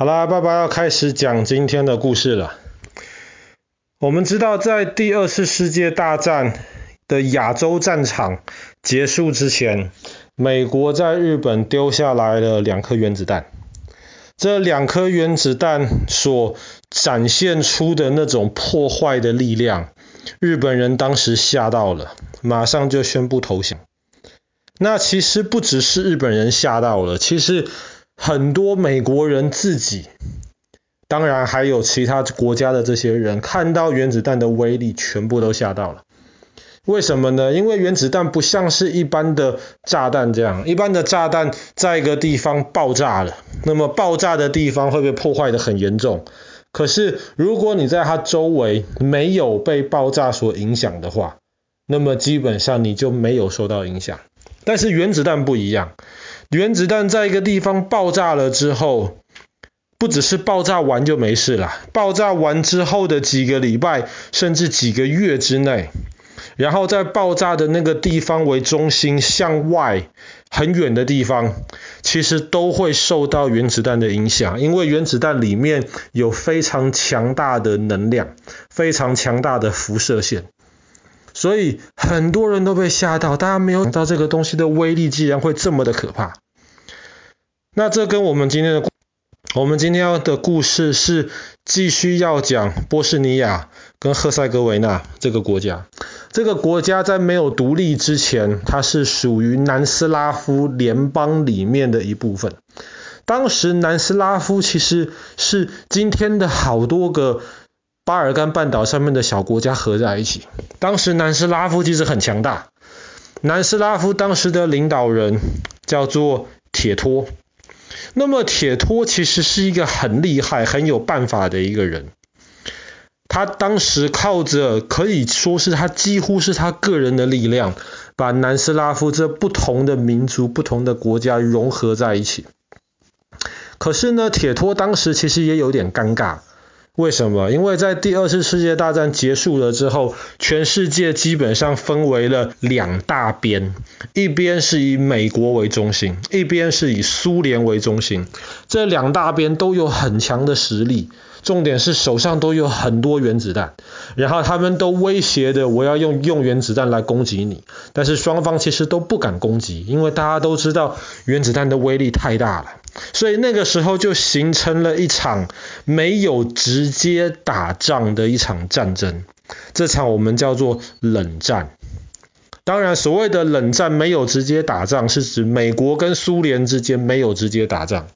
好啦，爸爸要开始讲今天的故事了。我们知道，在第二次世界大战的亚洲战场结束之前，美国在日本丢下来了两颗原子弹。这两颗原子弹所展现出的那种破坏的力量，日本人当时吓到了，马上就宣布投降。那其实不只是日本人吓到了，其实很多美国人自己，当然还有其他国家的这些人，看到原子弹的威力，全部都吓到了。为什么呢？因为原子弹不像是一般的炸弹这样，一般的炸弹在一个地方爆炸了，那么爆炸的地方会被破坏得很严重。可是如果你在它周围没有被爆炸所影响的话，那么基本上你就没有受到影响。但是原子弹不一样，原子弹在一个地方爆炸了之后，不只是爆炸完就没事了，爆炸完之后的几个礼拜甚至几个月之内，然后在爆炸的那个地方为中心向外很远的地方，其实都会受到原子弹的影响，因为原子弹里面有非常强大的能量，非常强大的辐射线。所以很多人都被吓到，大家没有想到这个东西的威力竟然会这么的可怕。那这跟我们今天的，我们今天要的故事是继续要讲波士尼亚跟赫塞哥维纳这个国家。这个国家在没有独立之前，它是属于南斯拉夫联邦里面的一部分。当时南斯拉夫其实是今天的好多个。巴尔干半岛上面的小国家合在一起，当时南斯拉夫其实很强大。南斯拉夫当时的领导人叫做铁托，那么铁托其实是一个很厉害、很有办法的一个人。他当时靠着可以说是他几乎是他个人的力量，把南斯拉夫这不同的民族、不同的国家融合在一起。可是呢，铁托当时其实也有点尴尬。为什么？因为在第二次世界大战结束了之后，全世界基本上分为了两大边，一边是以美国为中心，一边是以苏联为中心。这两大边都有很强的实力，重点是手上都有很多原子弹，然后他们都威胁的我要用用原子弹来攻击你，但是双方其实都不敢攻击，因为大家都知道原子弹的威力太大了。所以那个时候就形成了一场没有直接打仗的一场战争，这场我们叫做冷战。当然，所谓的冷战没有直接打仗，是指美国跟苏联之间没有直接打仗，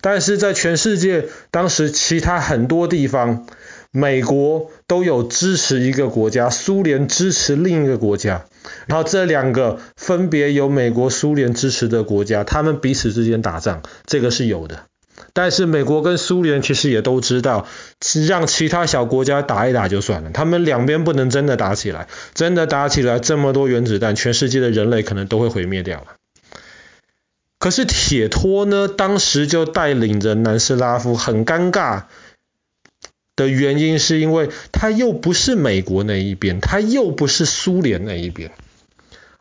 但是在全世界当时其他很多地方，美国都有支持一个国家，苏联支持另一个国家。然后这两个分别由美国、苏联支持的国家，他们彼此之间打仗，这个是有的。但是美国跟苏联其实也都知道，让其他小国家打一打就算了，他们两边不能真的打起来，真的打起来，这么多原子弹，全世界的人类可能都会毁灭掉了。可是铁托呢，当时就带领着南斯拉夫，很尴尬。的原因是因为他又不是美国那一边，他又不是苏联那一边，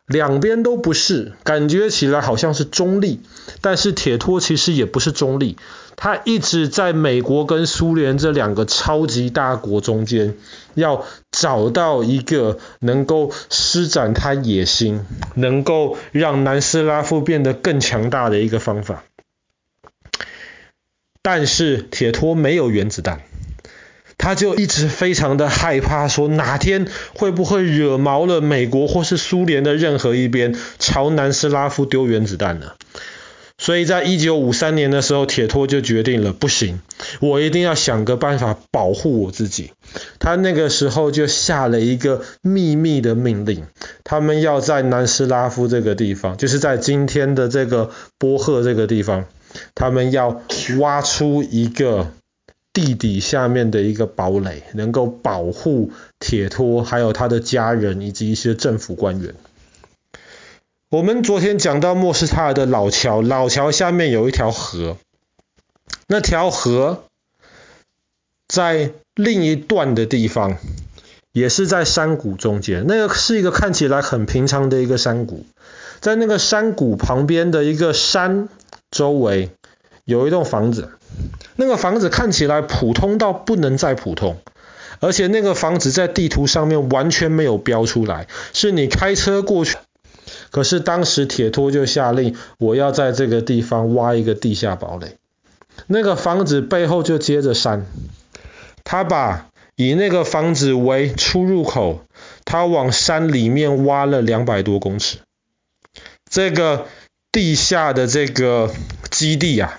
两边都不是，感觉起来好像是中立，但是铁托其实也不是中立，他一直在美国跟苏联这两个超级大国中间，要找到一个能够施展他野心，能够让南斯拉夫变得更强大的一个方法，但是铁托没有原子弹。他就一直非常的害怕，说哪天会不会惹毛了美国或是苏联的任何一边，朝南斯拉夫丢原子弹呢？所以在一九五三年的时候，铁托就决定了，不行，我一定要想个办法保护我自己。他那个时候就下了一个秘密的命令，他们要在南斯拉夫这个地方，就是在今天的这个波赫这个地方，他们要挖出一个。地底下面的一个堡垒，能够保护铁托，还有他的家人以及一些政府官员。我们昨天讲到莫斯塔尔的老桥，老桥下面有一条河，那条河在另一段的地方，也是在山谷中间。那个是一个看起来很平常的一个山谷，在那个山谷旁边的一个山周围有一栋房子。那个房子看起来普通到不能再普通，而且那个房子在地图上面完全没有标出来，是你开车过去。可是当时铁托就下令，我要在这个地方挖一个地下堡垒。那个房子背后就接着山，他把以那个房子为出入口，他往山里面挖了两百多公尺。这个地下的这个基地啊，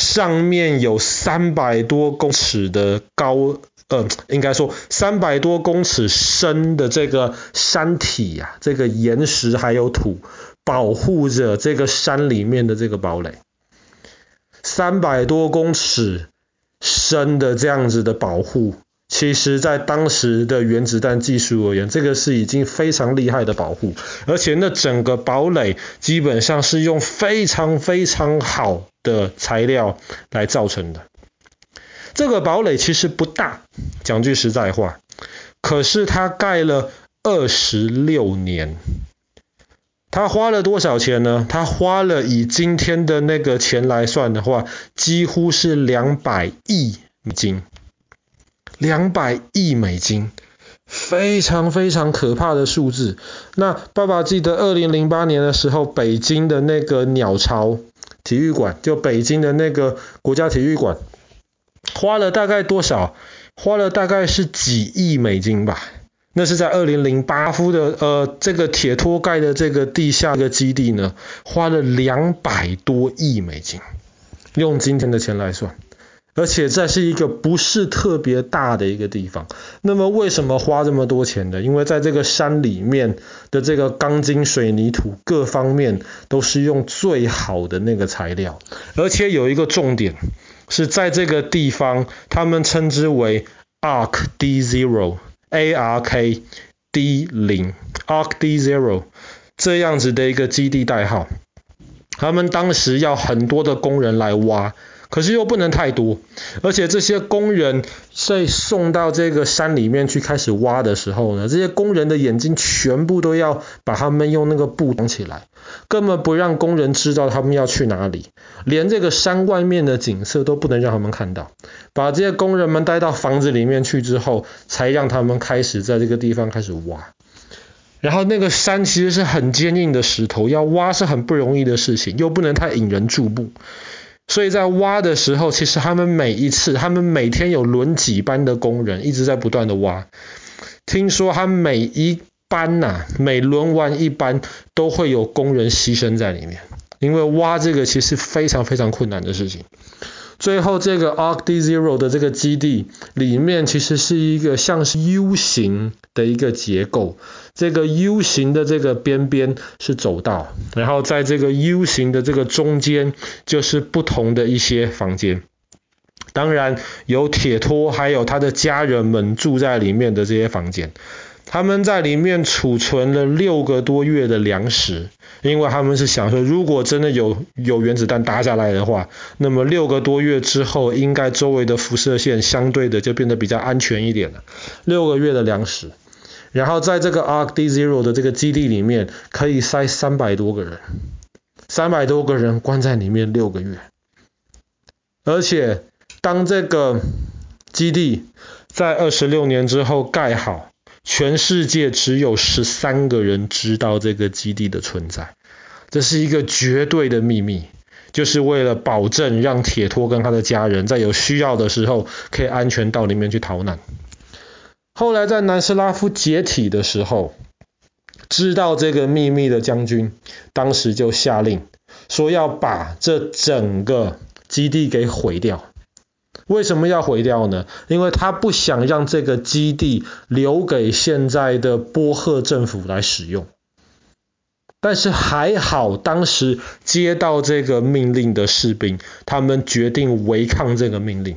上面有三百多公尺的高，呃，应该说三百多公尺深的这个山体呀、啊，这个岩石还有土，保护着这个山里面的这个堡垒。三百多公尺深的这样子的保护。其实，在当时的原子弹技术而言，这个是已经非常厉害的保护，而且那整个堡垒基本上是用非常非常好的材料来造成的。这个堡垒其实不大，讲句实在话，可是它盖了二十六年。它花了多少钱呢？它花了以今天的那个钱来算的话，几乎是两百亿美金。两百亿美金，非常非常可怕的数字。那爸爸记得二零零八年的时候，北京的那个鸟巢体育馆，就北京的那个国家体育馆，花了大概多少？花了大概是几亿美金吧。那是在二零零八夫的呃这个铁托盖的这个地下的基地呢，花了两百多亿美金，用今天的钱来算。而且这是一个不是特别大的一个地方，那么为什么花这么多钱呢？因为在这个山里面的这个钢筋水泥土各方面都是用最好的那个材料，而且有一个重点是在这个地方，他们称之为 Ark D Zero，A R K D 零，Ark D Zero 这样子的一个基地代号，他们当时要很多的工人来挖。可是又不能太多，而且这些工人在送到这个山里面去开始挖的时候呢，这些工人的眼睛全部都要把他们用那个布挡起来，根本不让工人知道他们要去哪里，连这个山外面的景色都不能让他们看到。把这些工人们带到房子里面去之后，才让他们开始在这个地方开始挖。然后那个山其实是很坚硬的石头，要挖是很不容易的事情，又不能太引人注目。所以在挖的时候，其实他们每一次，他们每天有轮几班的工人一直在不断的挖。听说他每一班呐、每轮完一班都会有工人牺牲在里面，因为挖这个其实非常非常困难的事情。最后这个 Ark D Zero 的这个基地里面其实是一个像是 U 型的一个结构，这个 U 型的这个边边是走道，然后在这个 U 型的这个中间就是不同的一些房间，当然有铁托还有他的家人们住在里面的这些房间。他们在里面储存了六个多月的粮食，因为他们是想说，如果真的有有原子弹打下来的话，那么六个多月之后，应该周围的辐射线相对的就变得比较安全一点了。六个月的粮食，然后在这个 Ark D Zero 的这个基地里面，可以塞三百多个人，三百多个人关在里面六个月，而且当这个基地在二十六年之后盖好。全世界只有十三个人知道这个基地的存在，这是一个绝对的秘密，就是为了保证让铁托跟他的家人在有需要的时候可以安全到里面去逃难。后来在南斯拉夫解体的时候，知道这个秘密的将军，当时就下令说要把这整个基地给毁掉。为什么要毁掉呢？因为他不想让这个基地留给现在的波赫政府来使用。但是还好，当时接到这个命令的士兵，他们决定违抗这个命令，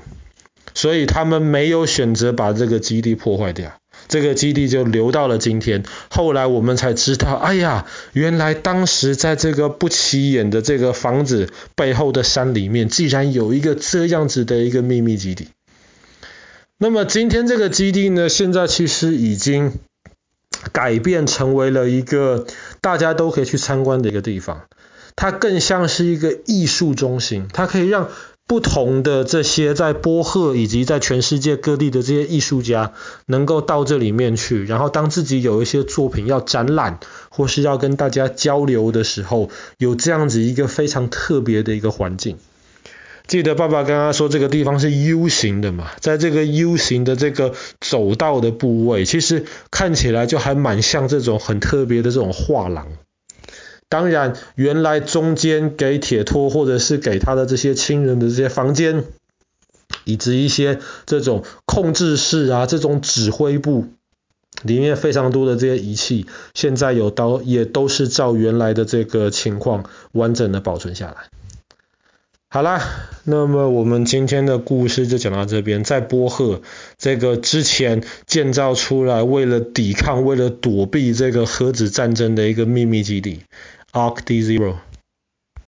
所以他们没有选择把这个基地破坏掉。这个基地就留到了今天。后来我们才知道，哎呀，原来当时在这个不起眼的这个房子背后的山里面，竟然有一个这样子的一个秘密基地。那么今天这个基地呢，现在其实已经改变成为了一个大家都可以去参观的一个地方。它更像是一个艺术中心，它可以让不同的这些在波赫以及在全世界各地的这些艺术家，能够到这里面去，然后当自己有一些作品要展览，或是要跟大家交流的时候，有这样子一个非常特别的一个环境。记得爸爸刚刚说这个地方是 U 型的嘛，在这个 U 型的这个走道的部位，其实看起来就还蛮像这种很特别的这种画廊。当然，原来中间给铁托或者是给他的这些亲人的这些房间，以及一些这种控制室啊，这种指挥部，里面非常多的这些仪器，现在有也都是照原来的这个情况完整的保存下来。好啦，那么我们今天的故事就讲到这边。在波赫这个之前建造出来，为了抵抗、为了躲避这个核子战争的一个秘密基地 argd0